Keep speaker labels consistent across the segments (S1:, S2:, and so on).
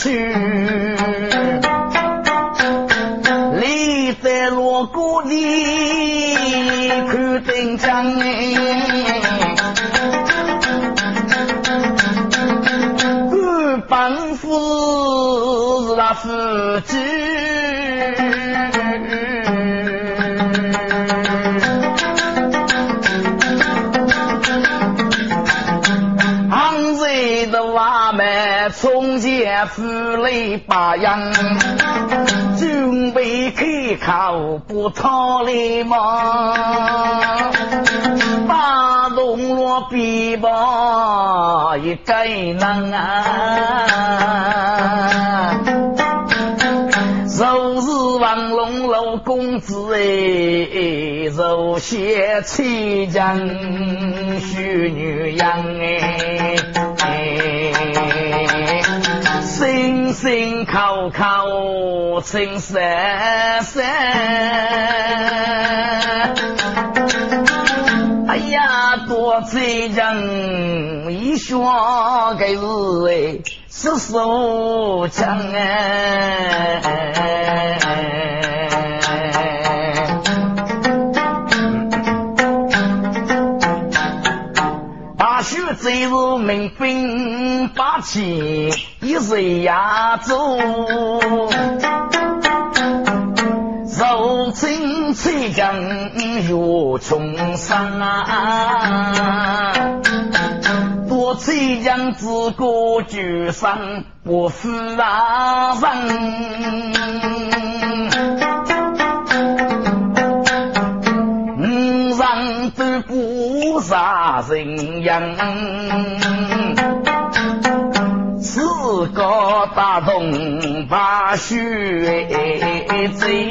S1: 去。立在锣鼓里看灯将官帮夫是那夫从前富来八样。准备开口不讨礼吗？把铜锣比吧一个人啊！若是王龙老公子哎，若些妻将许女样哎。声口口情深深，哎呀，多嘴人一说个是哎，是手枪哎。贼是民兵八千，一日压走，肉青翠江越穷山！多翠江自古绝山不负啊人。不杀人样，个大洞把血醉，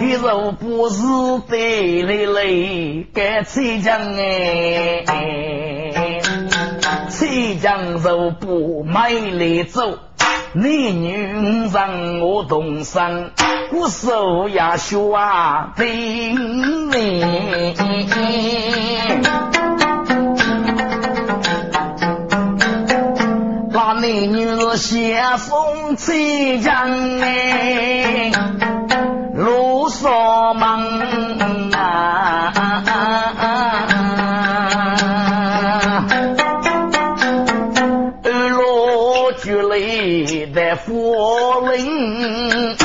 S1: 你若不是得累累，该崔将哎，崔将若不买来走。男女让我同生，我手呀学啊平是先锋最强哎，路上忙啊。在佛林，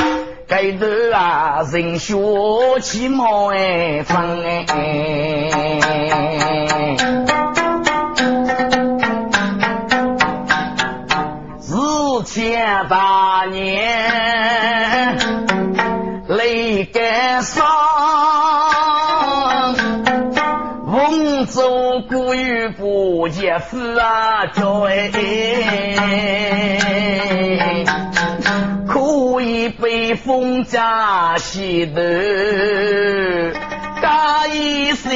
S1: 该头啊人学起毛哎方哎，八年雷干上，翁州古语不结夫啊叫哎。北风加西头，加一声，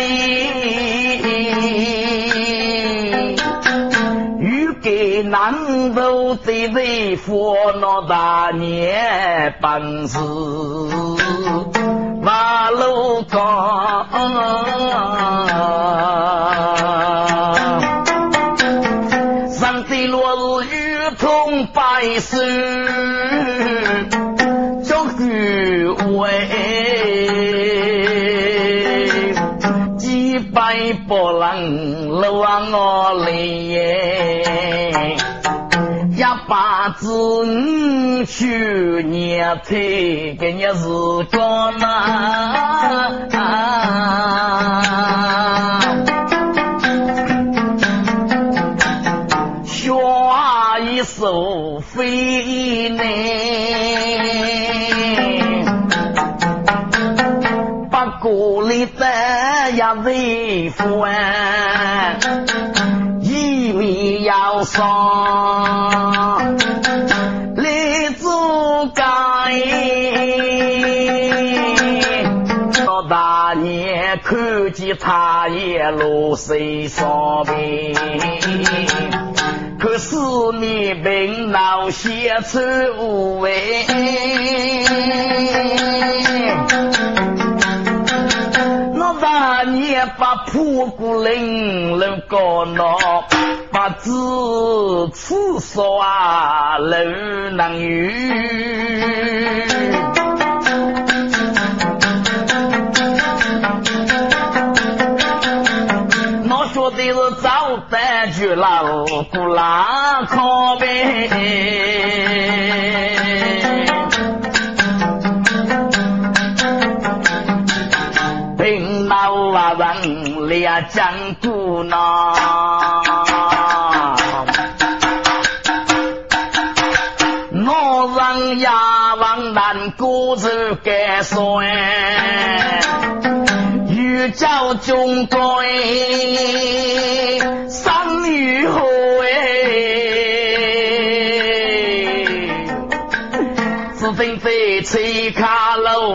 S1: 南头最最烦恼大年本事，马路高，上帝落日雨通白首。不能留我来耶，一把子五去年退给你是干嘛？学一首飞呢。故里的呀为官，一味要上立足干，到大年看见他也落水上边，可是你病恼写出无味。我大年把破鼓铃楼高闹，把子刺说啊楼能有。去老古拉靠呗，平老啊人俩讲古呢，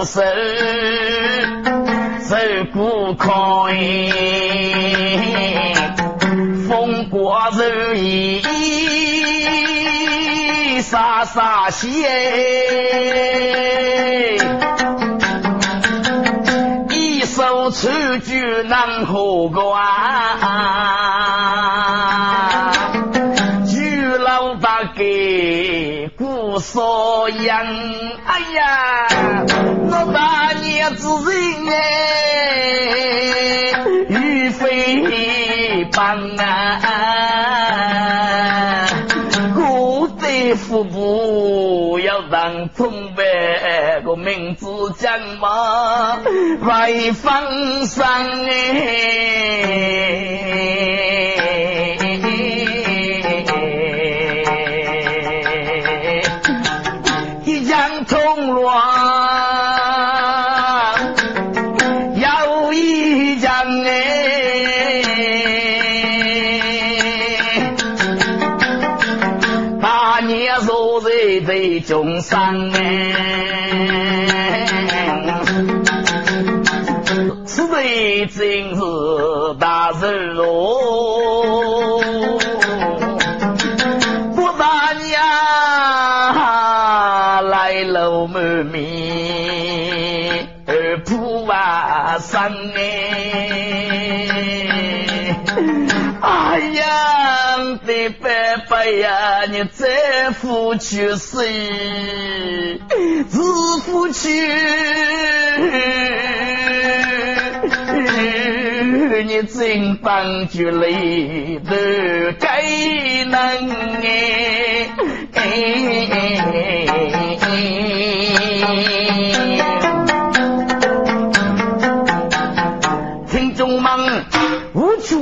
S1: 手，手鼓开，风过如意，洒洒血，一手出句难何关。所养，哎呀，我大娘子人哎，玉飞棒啊，古代腹部要让从白个名字讲嘛，外方上哎。在中山哎，此地真是大日落。三哎，哎呀，的伯伯呀，你再夫去世，自夫去，你真帮助里头该能哎哎。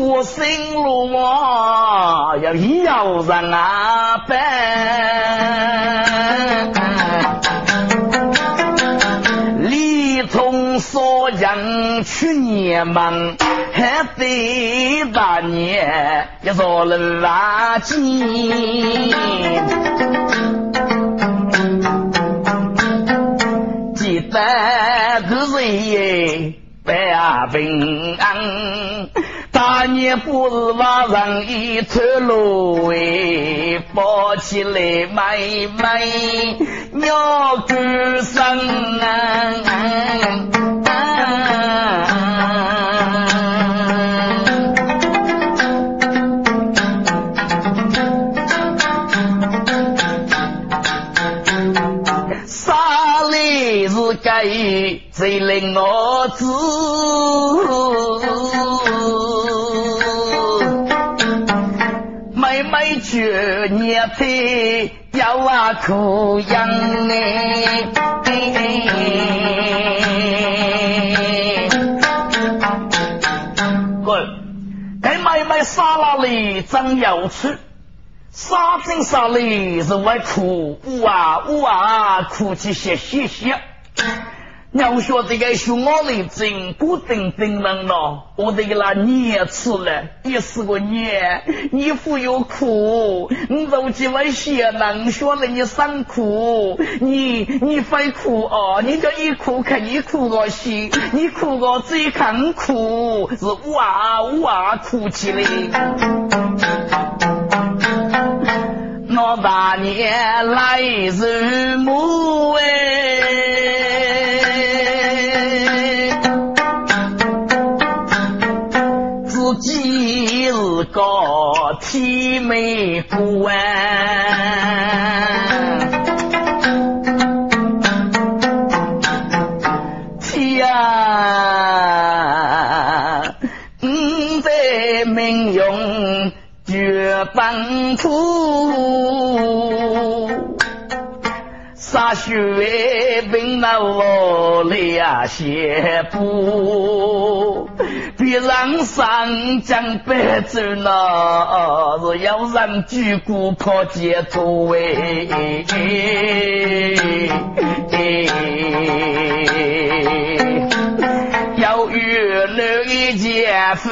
S1: 我心路啊，要有人啊办，李通所人去年忙，还得大年一座楼啊建，记得个人百平安。大年不是晚上一头芦苇，抱起来买买鸟歌声啊！啥来是该最令我知？年岁要啊苦养哎，滚！该买买沙拉里真有趣，沙真沙里是为苦呜啊呜啊，苦起些些些。要说这个熊猫的真不等等人了，我这个那年吃了，也是个年，你富有苦，你走几万血能说了你辛苦，你你非苦哦，你叫一苦看你苦个心，你哭个最看苦，是哇哇哭起来。我大年来日暮哎。本土，洒血奔那我俩鞋步。别让上将白走那是要让举骨破街头哎！要与那一件夫，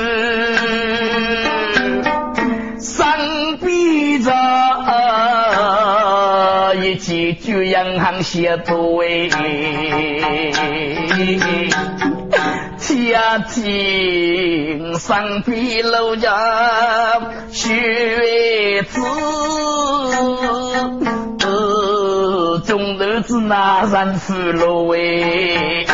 S1: 起就银行写作哎！家庭上边楼家学子，中日子那人富了哎。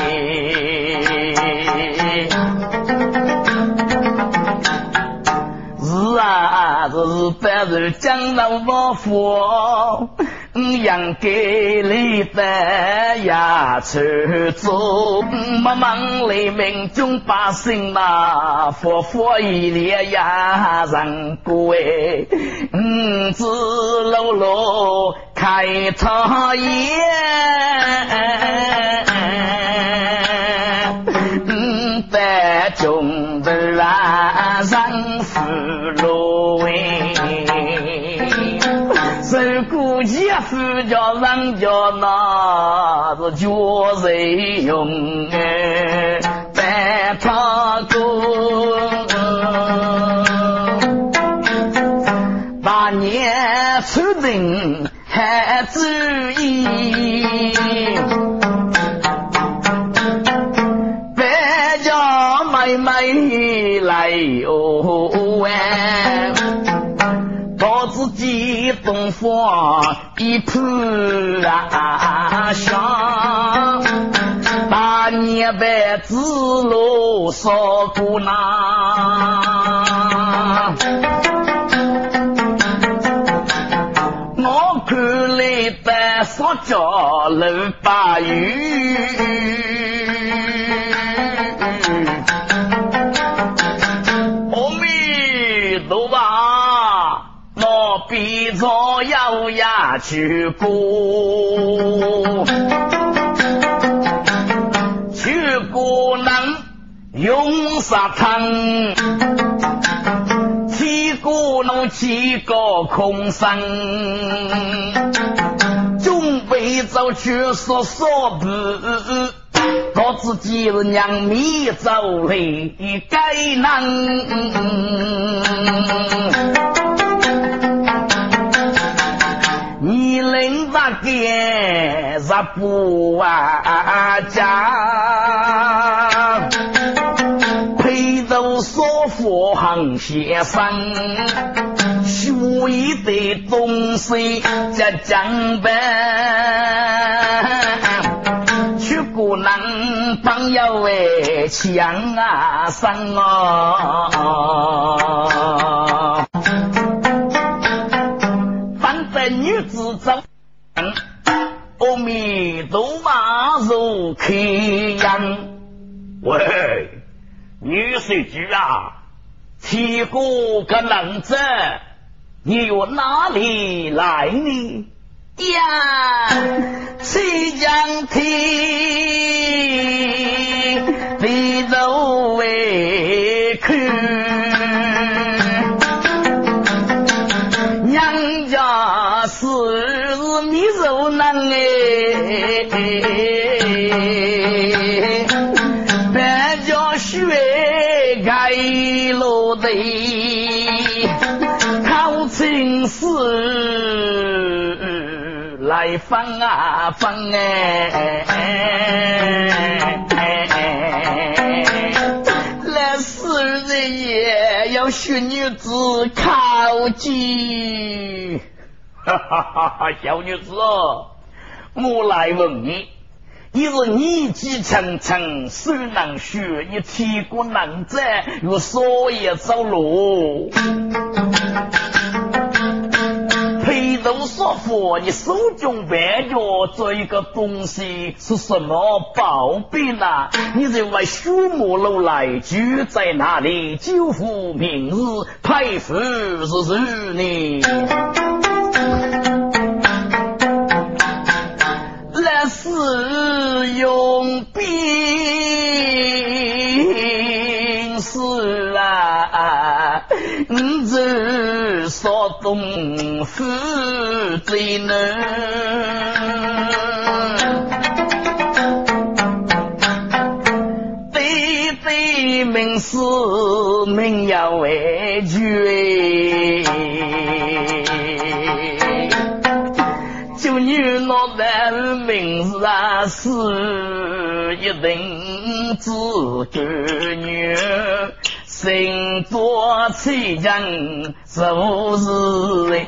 S1: 是啊，是白日江南王府。养给你的呀，出租，忙忙黎民众百姓嘛，佛佛一列呀，人过哎，五子楼楼开茶叶，五百种子啊，人富路哎。受过几夫叫人家那是叫谁用哎，白他公，大年初定还注意，东方一铺啊香，大年白子路烧过那，我看来的烧焦楼把鱼。去过，去过能用啥汤？去过能去个空山，准备走去说说不，我自己是娘米走嘞，该能。人咋给咋不啊家？陪着少妇行先生，学一堆东西在江边，去过南方要为强啊生啊。阿弥陀佛如开阳。
S2: 喂，女婿主啊，七个个男子，你又哪里来呢？
S1: 呀，放啊放哎，来死人也要学女子考级，
S2: 哈哈哈！小女子，我来问你。你是年纪轻轻手能学，你体骨能走，又所以走路。佩头说佛，你手中万脚这一个东西是什么宝贝呢？你认为树木楼来就在那里？久负明日，佩服是谁呢？
S1: 那是。用兵是说东府最难，对对名士名要为绝，就你那的名字啊是。一定知绝女，身多气人，做事人。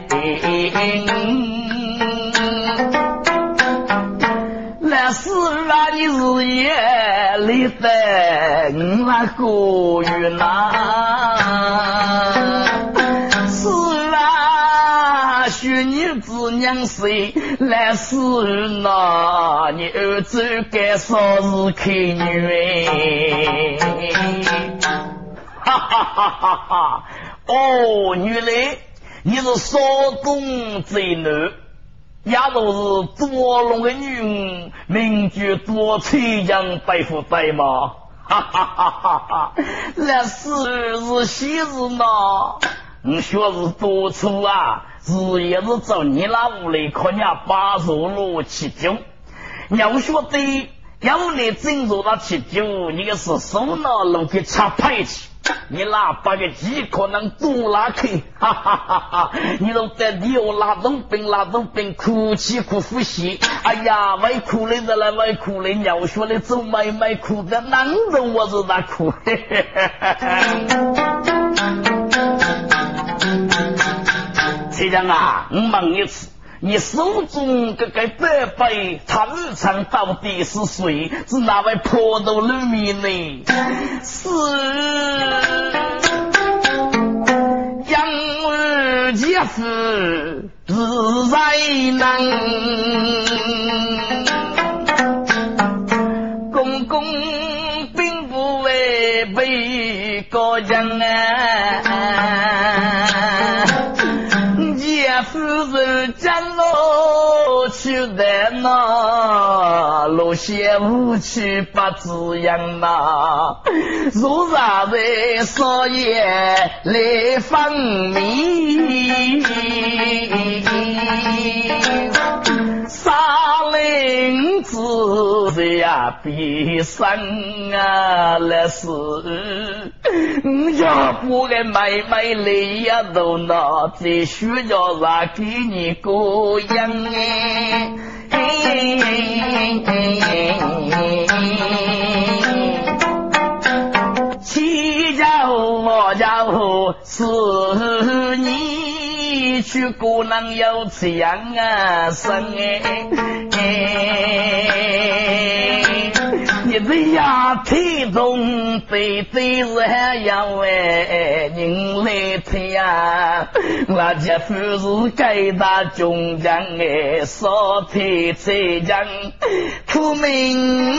S1: 那是啊，你日夜里等那个月呐。女子娘谁来是那？你儿子该说是开女
S2: 哈哈哈哈哈！哦，原来你是少东贼男，也都是多龙的女，名绝多崔江白富白吗？哈哈哈哈哈！
S1: 那是是喜事呢，
S2: 你说是多粗啊？日夜是走你那屋里看人家把肉炉吃酒，要晓得要你整着那吃酒，你个是手拿炉给插排去，你那八个鸡可能多拉去，哈哈哈哈！你都在你要拉东兵拉东兵，哭泣哭呼吸，哎呀，外哭的在那外哭的，要说的走买买哭的，难着我是那哭，嘿嘿嘿嘿。队长啊，我问一次，你手中这个白杯，他日常到底是谁？是哪位婆头露面呢？
S1: 是杨二姐夫，自在难。在那路线无趣不滋养呐，如啥在少爷来分明。杀林子呀，必生啊！那是要不个妹妹来呀，都拿在学校上给你过样哎。七家我家户是你。去姑娘有这样啊生哎，你这呀体重对对是还要为人来推呀，我这夫是该打中将哎，少推才将出名。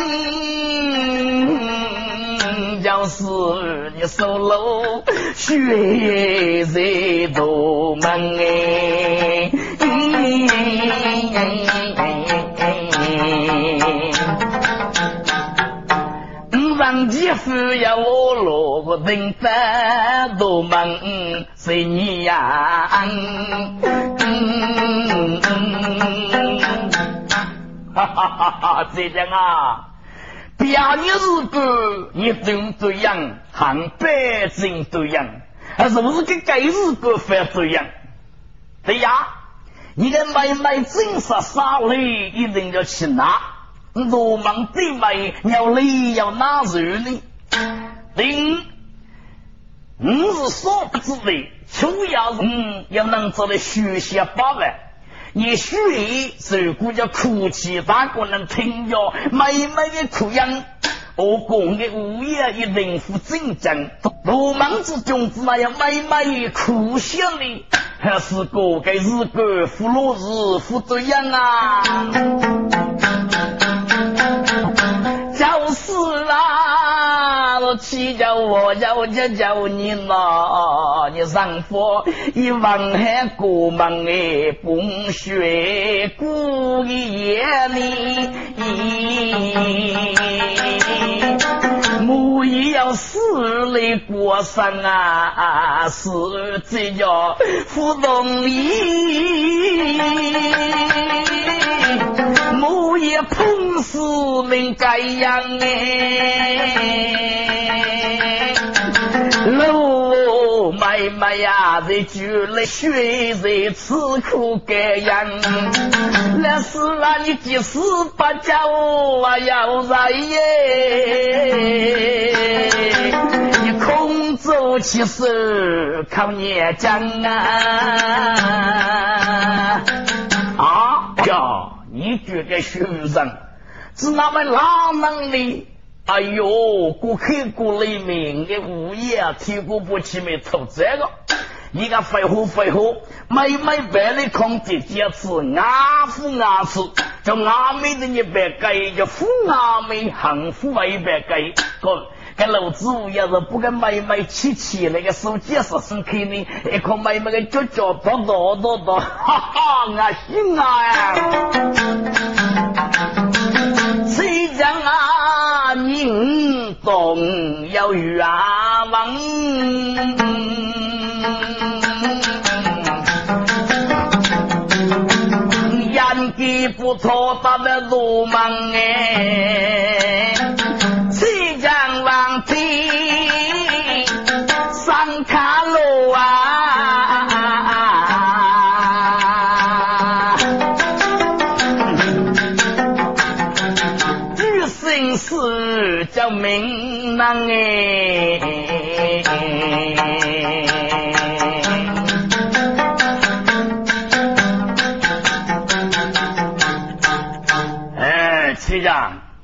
S1: 要是你守楼，血在头门哎，五房几夫要我落人在头门，随你呀，
S2: 哈哈哈哈！这样啊。
S1: 别你是个你对对样，汉北京对样，还是不是跟该日个反对样？对呀，你的妹妹真是傻嘞，一定要去拿。罗莽的妹要你要拿肉呢？零，你是说不知的，主要是要能做的学习八万。你学如果叫哭泣，哪个能听着？妹妹的哭样，我讲的无言一定负正正。罗莽之中，只那样妹妹哭笑的，还是个给日个负落日负这样啊？我叫叫叫你呐，你上佛一望海过门哎，风雪孤夜里，母也要死里过生啊，是这叫不容易。母也碰死命该样哎，老妹妹呀，在住了血在吃苦该样，那是啊，你即使不叫我要来耶，你空走其手靠念讲啊啊呀！你觉得学生是那么哪能的？哎呦，过刻过黎明的午夜，天过不起没偷这个。你个废话废话，妹妹白里空姐姐吃，阿夫阿吃，叫阿妹的一百给，叫富阿妹幸福一百给，哥。跟老子要是不跟妹妹起起那个手机是生开呢，一看妹妹的脚脚跺跺跺跺，哈哈，我心啊！谁讲啊？总要冤枉，演技不错，咱们鲁莽哎！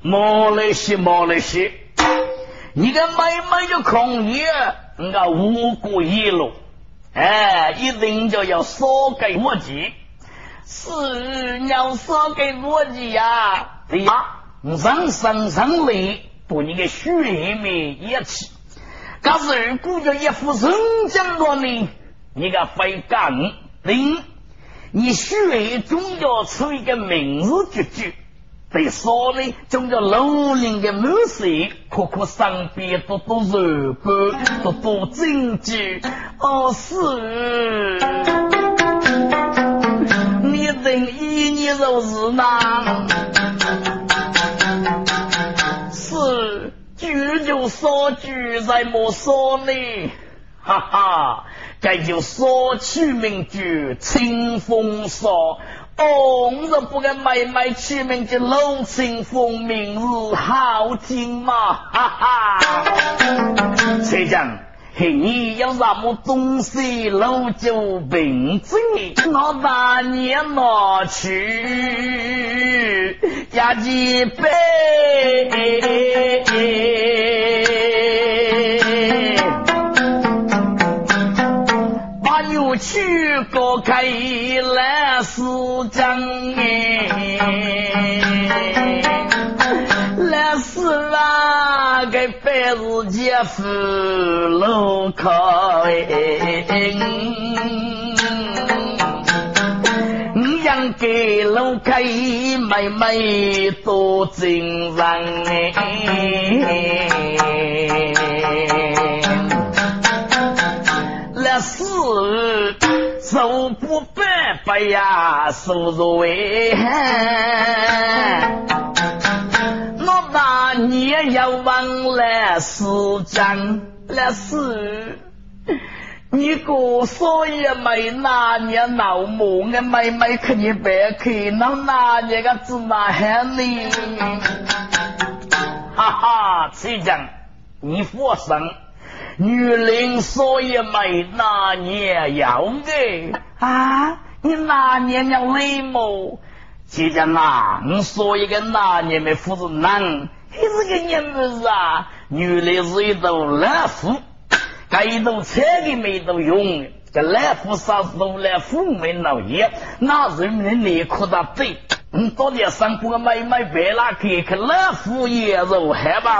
S1: 莫来西，莫来西，你个妹妹就空爷，我五谷一路，哎，一定就要烧给我记，是要烧给我记呀，对呀，上上上来。把你个血脉一起，可是如果要一副人将落呢，你个非干零，你血中要出一个名字绝句，被说呢，中叫楼林的满色，颗颗上边都都肉干，都都珍珠，哦是，你等一年肉是哪？举就说举，再莫说呢，哈哈，这就说取名句，清风说，哦，我不给妹妹取名叫龙清风，明日好景嘛，哈哈，谁讲？嘿，你有什么东西老就凭证，我把年拿去压几杯，去割开来是真哎。那是那个白日姐夫路口，你养给路口妹妹多精神那是手不白白呀，手为寒。你年要忘了时间来死。你哥所以没拿年老母，我妹妹看你白看，那拿年个芝麻喊你，
S2: 哈哈，崔将，你放心，女人所以没那年要的
S1: 啊，你那年要累么？
S2: 崔将啊，你说一个那年没夫子男，
S1: 还是个娘子啊，
S2: 女人是一头老虎。该一头车给没都用，这老虎啥时候来福没老爷，那人民内裤的对，你到底上过买买白拉给去来福也肉害吧？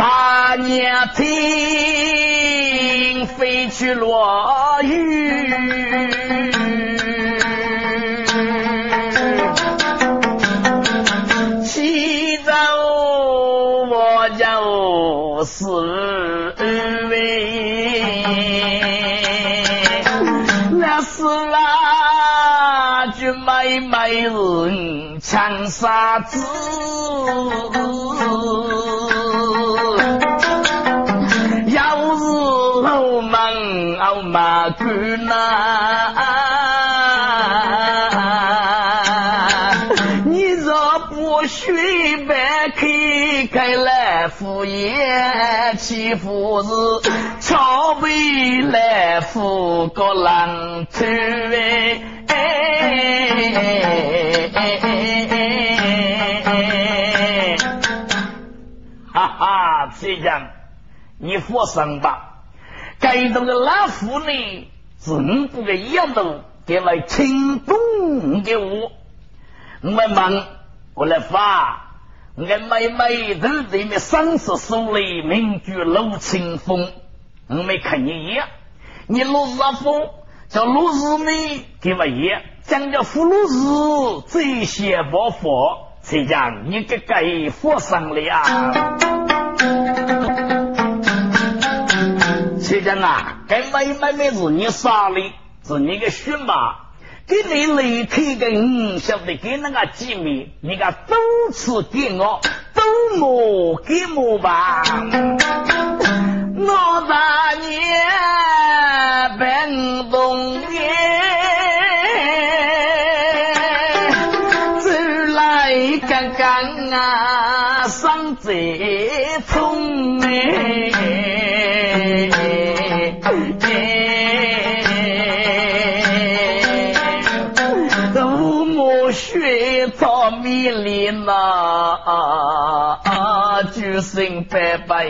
S1: 大年听飞去落雨。是为那是啊，就妹妹人抢沙子，我们傲慢干呐。夫爷欺负是朝北来夫个狼头哎，
S2: 哈哈，这样你放心吧，该动的老夫呢，是五不个样头给来轻动给我，我忙我来发。我妹妹都在那三十手里名句陆清风，我没看你一样。你陆日风叫陆日呢，给我一。讲叫福禄日，这些不佛，谁讲你个该佛上了啊？谁讲啊？该妹妹妹是你杀的，是你个血马。给你雷开的，你，晓得给那个几米，你个多次给我，多我给我吧。
S1: 就生白白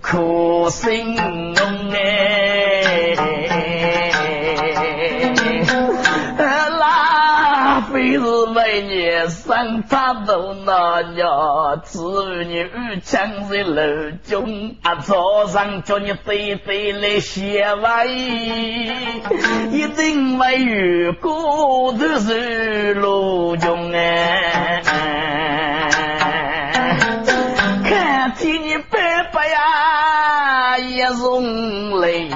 S1: 苦心农哎，那非是每年生他都那呀，子女强在楼中啊，早上叫你背背来写完，一定没有过都是路中哎，白白呀也容泪，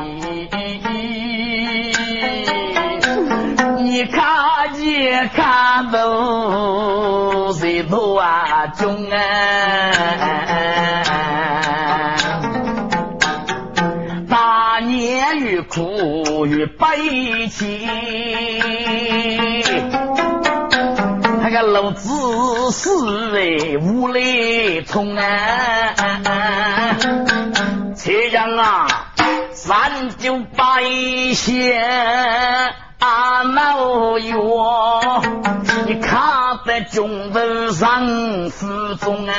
S1: 你看见看到谁都啊中啊。越苦越悲戚，是为无来冲啊！这样啊，三九八线啊闹哟，你卡在中头上失踪啊！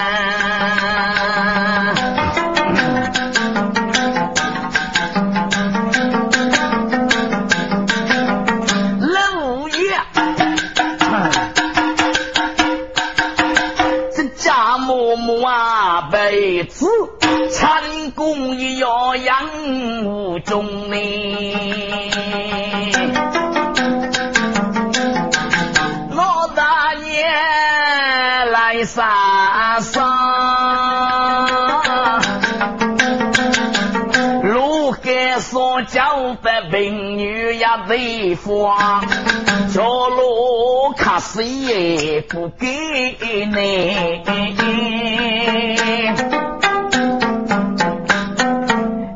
S1: 如何说教的美女呀？为花着路卡谁也不给你。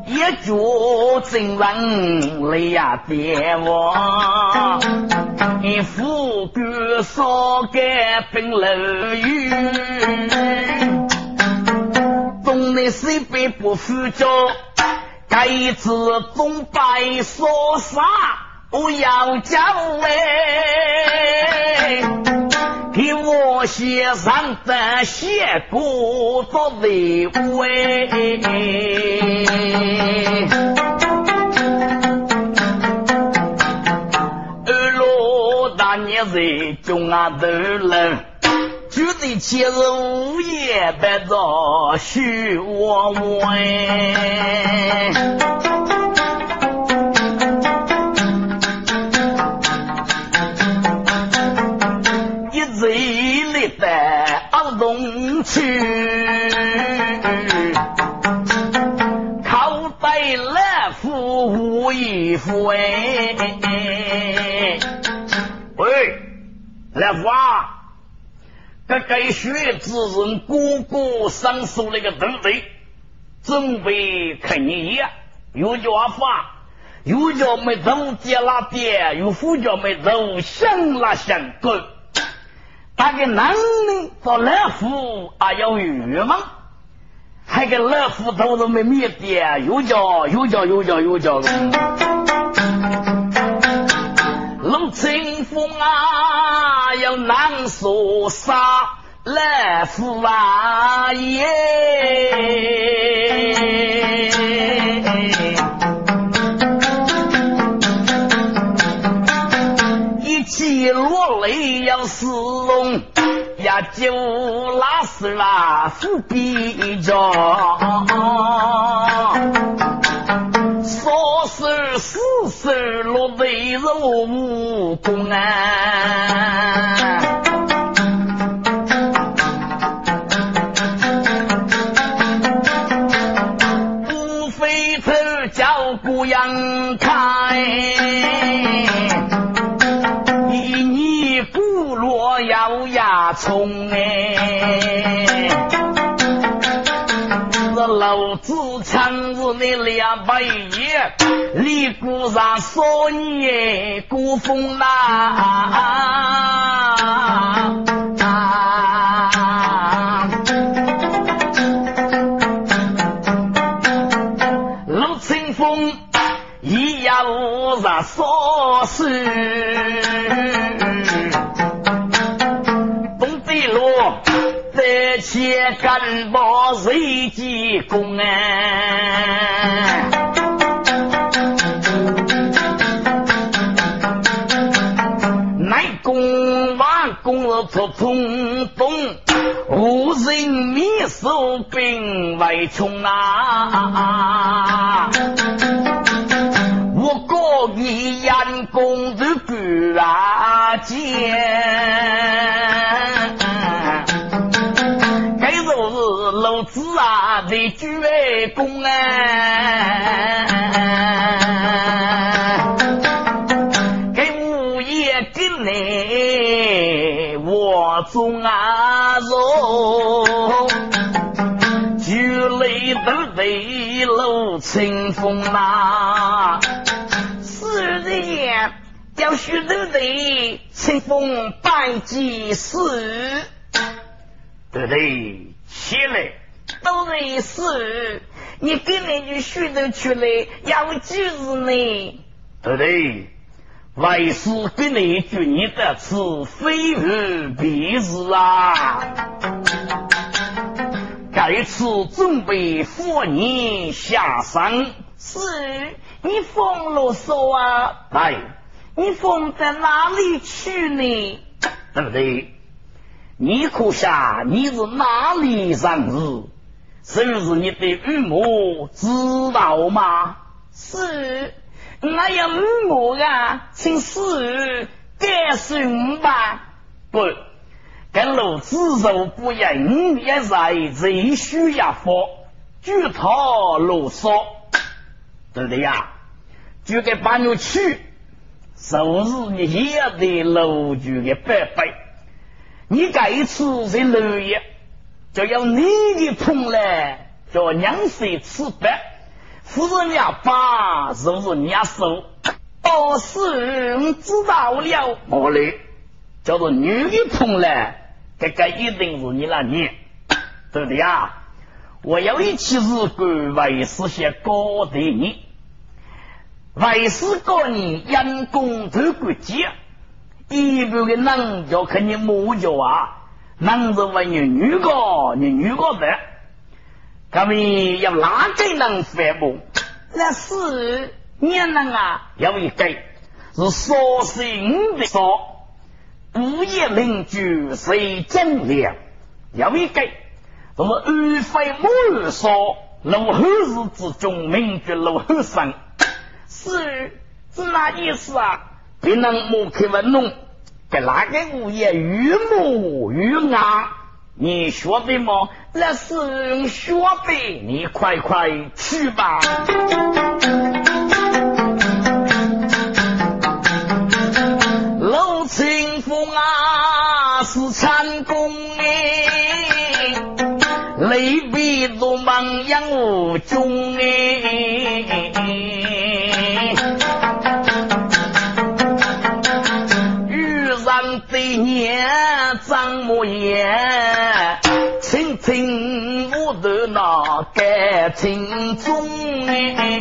S1: 一脚真人来呀别忘，一副官烧干冰楼雨，东南西北不服脚，该子东北说啥？不要叫哎，给我写上的写过多的位。二罗大年在中啊头人，就得前日午夜白着许我问。去，靠背来扶无衣服哎！
S2: 喂，来福啊！这该学之人个个上书那个东西，准备看你呀，又叫法，又叫没头接拉爹，又副叫没头想拉想滚。那个男的做老虎还有欲望，还个老虎头都没灭掉，又叫有叫有叫有叫。
S1: 龙清风啊，要难说杀老虎啊耶！落泪要死龙，呀就拉死啦，伏笔着，说是死是落泪如无功啊，不飞头叫姑娘开。一逆不落咬牙冲哎！这老子强子的两百爷，立鼓上说你古风啊！陆清风一咬上说是。且干报谁济公啊？功出冲动，无人灭守兵外冲啊！我个一眼功都不啊见。老子啊，在举公啊，我中啊肉，举雷都得露清风呐，是人要许都得清风半几时，
S2: 对对。起来，
S1: 都是事。你跟那句许头出来，要几日呢？
S2: 对对，为师给你句你的词，非日必日啊！该次准备扶你下山，
S1: 是你封了说啊？
S2: 哎，
S1: 你封在哪里去呢？
S2: 对不对？你可想你是哪里人士？是不是你的父母知道吗？
S1: 是，那有父母啊，请师告诉我吧。
S2: 不，跟老子肉不硬，也在最需要佛，举头啰嗦，对不对呀？就给把你去，就是你也得楼主的白白。你这一次在楼爷，就要你的痛来，叫娘婿吃白，夫人家爸是不是你家收？哦，是，知道了。
S1: 我嘞，
S2: 叫做女的痛来，这个一定是你那女，对不对呀？我有一期是关为师些高对你，为师告你因公投国节。一般的男叫看你母叫啊，男子问你女个，你女个的，他们要哪个能反驳？那是年人啊，有一个是说心的说，午夜邻居谁真良？有一个就是二非母说，如后日之中，名绝如后生，是是那意思啊？别人莫开问侬，给哪个物业越模越暗？你学的吗？那是学费，你快快去吧。情中哎。